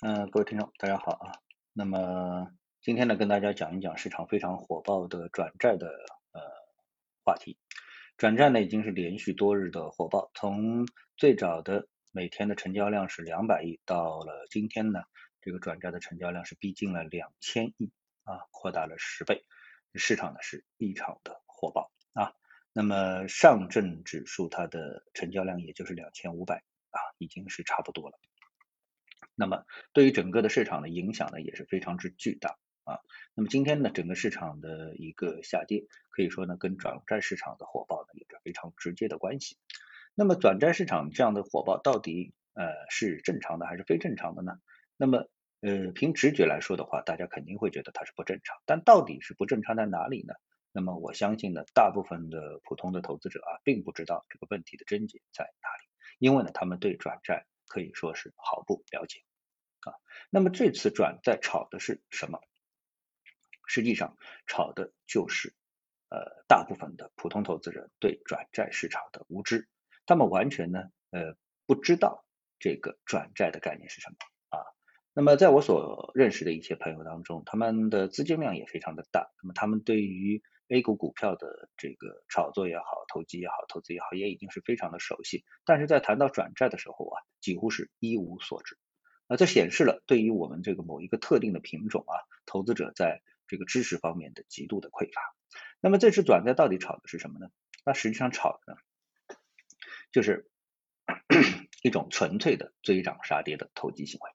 嗯，各位听众，大家好啊。那么今天呢，跟大家讲一讲市场非常火爆的转债的呃话题。转债呢已经是连续多日的火爆，从最早的每天的成交量是两百亿，到了今天呢，这个转债的成交量是逼近了两千亿啊，扩大了十倍，市场呢是异常的火爆啊。那么上证指数它的成交量也就是两千五百啊，已经是差不多了。那么对于整个的市场的影响呢，也是非常之巨大啊。那么今天呢，整个市场的一个下跌，可以说呢，跟转债市场的火爆呢有着非常直接的关系。那么转债市场这样的火爆，到底呃是正常的还是非正常的呢？那么呃凭直觉来说的话，大家肯定会觉得它是不正常。但到底是不正常在哪里呢？那么我相信呢，大部分的普通的投资者啊，并不知道这个问题的症结在哪里，因为呢，他们对转债可以说是毫不了解。啊，那么这次转债炒的是什么？实际上炒的就是呃大部分的普通投资人对转债市场的无知，他们完全呢呃不知道这个转债的概念是什么啊。那么在我所认识的一些朋友当中，他们的资金量也非常的大，那么他们对于 A 股股票的这个炒作也好、投机也好、投资也好，也已经是非常的熟悉，但是在谈到转债的时候啊，几乎是一无所知。那这显示了对于我们这个某一个特定的品种啊，投资者在这个知识方面的极度的匮乏。那么这次转债到底炒的是什么呢？那实际上炒的呢，就是 一种纯粹的追涨杀跌的投机行为。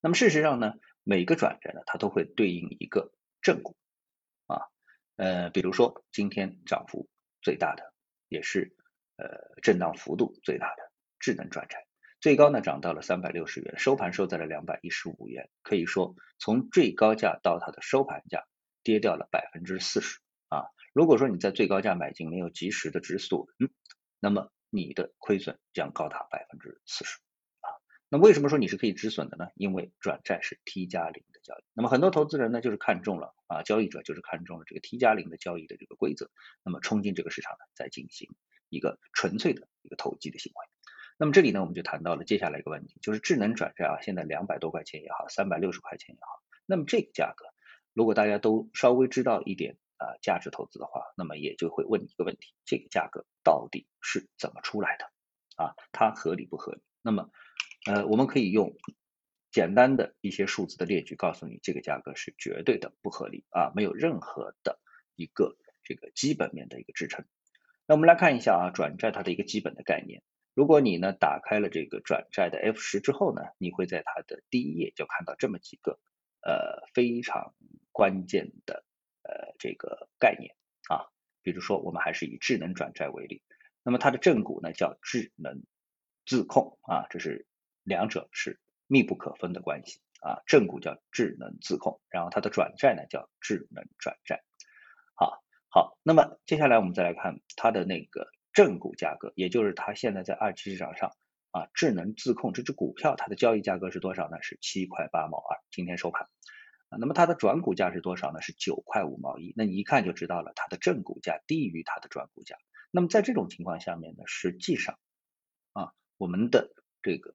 那么事实上呢，每个转债呢，它都会对应一个正股，呃，比如说今天涨幅最大的，也是呃震荡幅度最大的智能转债。最高呢涨到了三百六十元，收盘收在了两百一十五元，可以说从最高价到它的收盘价跌掉了百分之四十啊。如果说你在最高价买进没有及时的止损，那么你的亏损将高达百分之四十啊。那为什么说你是可以止损的呢？因为转债是 T 加零交易，那么很多投资人呢就是看中了啊，交易者就是看中了这个 T 加零的交易的这个规则，那么冲进这个市场呢，再进行一个纯粹的一个投机的行为。那么这里呢，我们就谈到了接下来一个问题，就是智能转债啊，现在两百多块钱也好，三百六十块钱也好，那么这个价格，如果大家都稍微知道一点啊价值投资的话，那么也就会问一个问题，这个价格到底是怎么出来的啊？它合理不合理？那么呃，我们可以用简单的一些数字的列举告诉你，这个价格是绝对的不合理啊，没有任何的一个这个基本面的一个支撑。那我们来看一下啊，转债它的一个基本的概念。如果你呢打开了这个转债的 F 十之后呢，你会在它的第一页就看到这么几个呃非常关键的呃这个概念啊，比如说我们还是以智能转债为例，那么它的正股呢叫智能自控啊，这是两者是密不可分的关系啊，正股叫智能自控，然后它的转债呢叫智能转债，好，好，那么接下来我们再来看它的那个。正股价格，也就是它现在在二级市场上啊，智能自控这只股票它的交易价格是多少呢？是七块八毛二，今天收盘。那么它的转股价是多少呢？是九块五毛一。那你一看就知道了，它的正股价低于它的转股价。那么在这种情况下面呢，实际上啊，我们的这个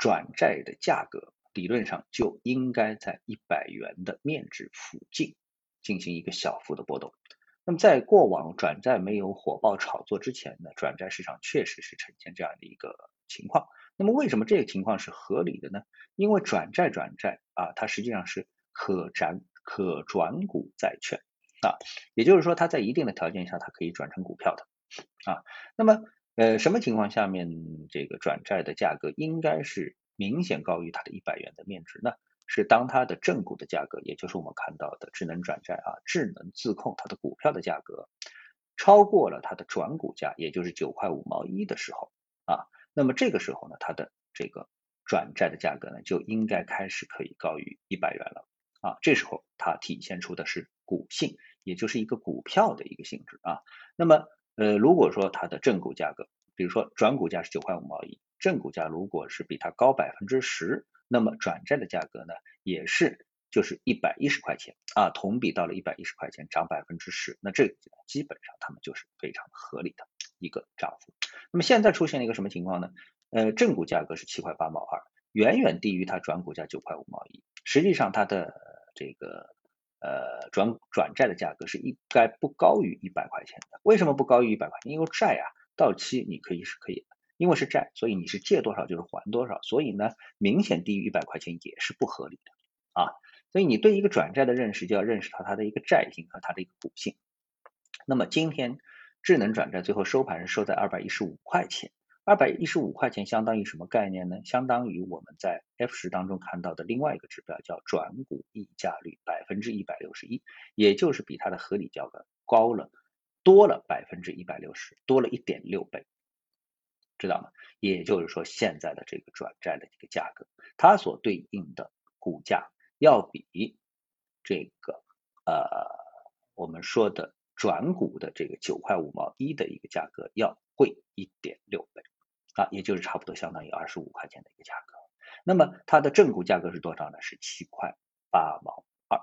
转债的价格理论上就应该在一百元的面值附近进行一个小幅的波动。那么在过往转债没有火爆炒作之前呢，转债市场确实是呈现这样的一个情况。那么为什么这个情况是合理的呢？因为转债转债啊，它实际上是可转可转股债券啊，也就是说它在一定的条件下它可以转成股票的啊。那么呃什么情况下面这个转债的价格应该是明显高于它的一百元的面值呢？是当它的正股的价格，也就是我们看到的智能转债啊，智能自控它的股票的价格超过了它的转股价，也就是九块五毛一的时候啊，那么这个时候呢，它的这个转债的价格呢就应该开始可以高于一百元了啊，这时候它体现出的是股性，也就是一个股票的一个性质啊。那么呃，如果说它的正股价格，比如说转股价是九块五毛一，正股价如果是比它高百分之十。那么转债的价格呢，也是就是一百一十块钱啊，同比到了一百一十块钱，涨百分之十，那这基本上他们就是非常合理的一个涨幅。那么现在出现了一个什么情况呢？呃，正股价格是七块八毛二，远远低于它转股价九块五毛一。实际上它的这个呃转转债的价格是应该不高于一百块钱的。为什么不高于一百块钱？因为债啊到期你可以是可以，因为是债，所以你是借多少就是还多少，所以呢明显低于一百块钱也是不合理的啊。所以你对一个转债的认识就要认识到它的一个债性和它的一个股性。那么今天智能转债最后收盘是收在二百一十五块钱。二百一十五块钱相当于什么概念呢？相当于我们在 F 十当中看到的另外一个指标，叫转股溢价率百分之一百六十一，也就是比它的合理价格高了多了百分之一百六十，多了一点六倍，知道吗？也就是说，现在的这个转债的这个价格，它所对应的股价要比这个呃我们说的转股的这个九块五毛一的一个价格要贵一点六倍。啊，也就是差不多相当于二十五块钱的一个价格，那么它的正股价格是多少呢？是七块八毛二，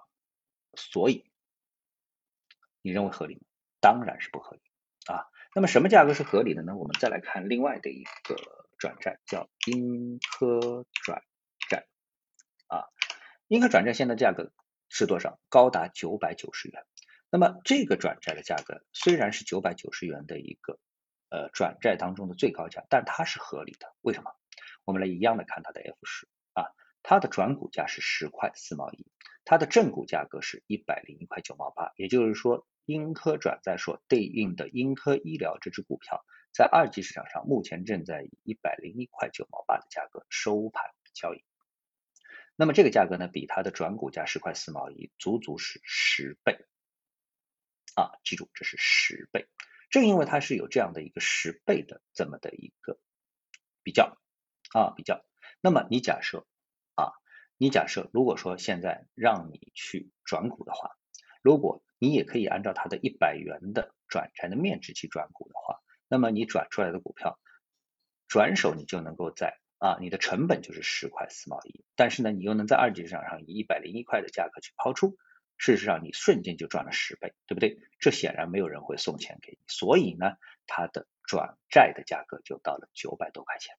所以你认为合理吗？当然是不合理啊。那么什么价格是合理的呢？我们再来看另外的一个转债，叫英科转债啊。英科转债现在价格是多少？高达九百九十元。那么这个转债的价格虽然是九百九十元的一个。呃，转债当中的最高价，但它是合理的。为什么？我们来一样的看它的 F 十啊，它的转股价是十块四毛一，它的正股价格是一百零一块九毛八。也就是说，英科转债所对应的英科医疗这只股票，在二级市场上目前正在以一百零一块九毛八的价格收盘交易。那么这个价格呢，比它的转股价十块四毛一，足足是十倍啊！记住，这是十倍。正因为它是有这样的一个十倍的这么的一个比较啊比较，那么你假设啊，你假设如果说现在让你去转股的话，如果你也可以按照它的一百元的转债的面值去转股的话，那么你转出来的股票转手你就能够在啊你的成本就是十块四毛一，但是呢你又能在二级市场上以一百零一块的价格去抛出。事实上，你瞬间就赚了十倍，对不对？这显然没有人会送钱给你，所以呢，它的转债的价格就到了九百多块钱。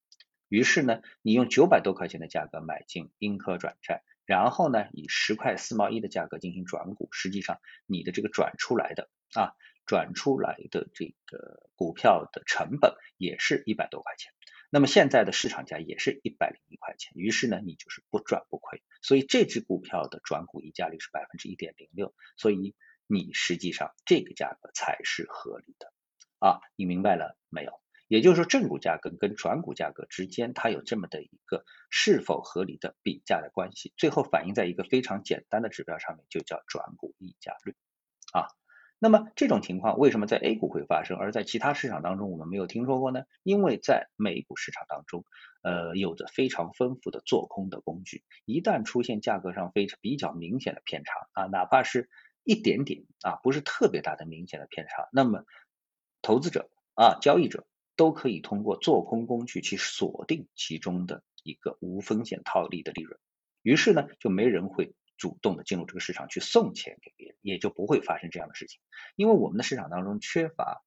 于是呢，你用九百多块钱的价格买进英科转债，然后呢，以十块四毛一的价格进行转股，实际上你的这个转出来的啊，转出来的这个股票的成本也是一百多块钱。那么现在的市场价也是一百零一块钱，于是呢，你就是不赚不亏，所以这只股票的转股溢价率是百分之一点零六，所以你实际上这个价格才是合理的啊，你明白了没有？也就是说，正股价格跟转股价格之间，它有这么的一个是否合理的比价的关系，最后反映在一个非常简单的指标上面，就叫转股溢价率啊。那么这种情况为什么在 A 股会发生，而在其他市场当中我们没有听说过呢？因为在美股市场当中，呃，有着非常丰富的做空的工具，一旦出现价格上非常比较明显的偏差啊，哪怕是一点点啊，不是特别大的明显的偏差，那么投资者啊，交易者都可以通过做空工具去锁定其中的一个无风险套利的利润，于是呢，就没人会。主动的进入这个市场去送钱给别人，也就不会发生这样的事情。因为我们的市场当中缺乏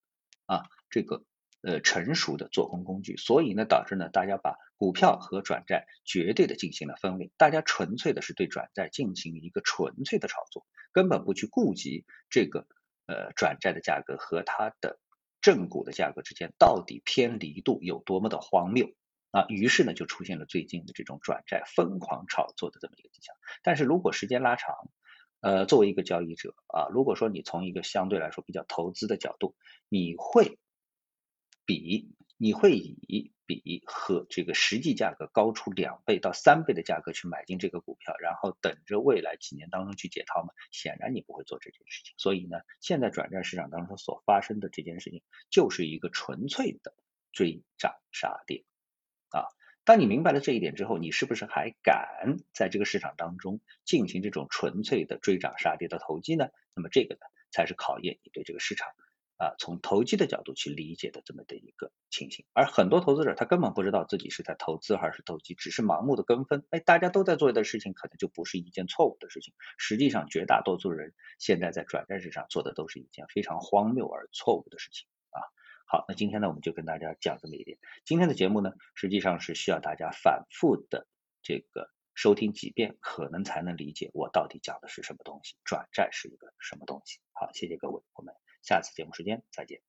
啊这个呃成熟的做空工具，所以呢导致呢大家把股票和转债绝对的进行了分类，大家纯粹的是对转债进行一个纯粹的炒作，根本不去顾及这个呃转债的价格和它的正股的价格之间到底偏离度有多么的荒谬。啊，于是呢，就出现了最近的这种转债疯狂炒作的这么一个迹象。但是如果时间拉长，呃，作为一个交易者啊，如果说你从一个相对来说比较投资的角度，你会比你会以比和这个实际价格高出两倍到三倍的价格去买进这个股票，然后等着未来几年当中去解套吗？显然你不会做这件事情。所以呢，现在转债市场当中所发生的这件事情，就是一个纯粹的追涨杀跌。当你明白了这一点之后，你是不是还敢在这个市场当中进行这种纯粹的追涨杀跌的投机呢？那么这个呢，才是考验你对这个市场啊，从投机的角度去理解的这么的一个情形。而很多投资者他根本不知道自己是在投资还是投机，只是盲目的跟风。哎，大家都在做的事情，可能就不是一件错误的事情。实际上，绝大多数人现在在转债市场做的都是一件非常荒谬而错误的事情。好，那今天呢，我们就跟大家讲这么一点。今天的节目呢，实际上是需要大家反复的这个收听几遍，可能才能理解我到底讲的是什么东西，转债是一个什么东西。好，谢谢各位，我们下次节目时间再见。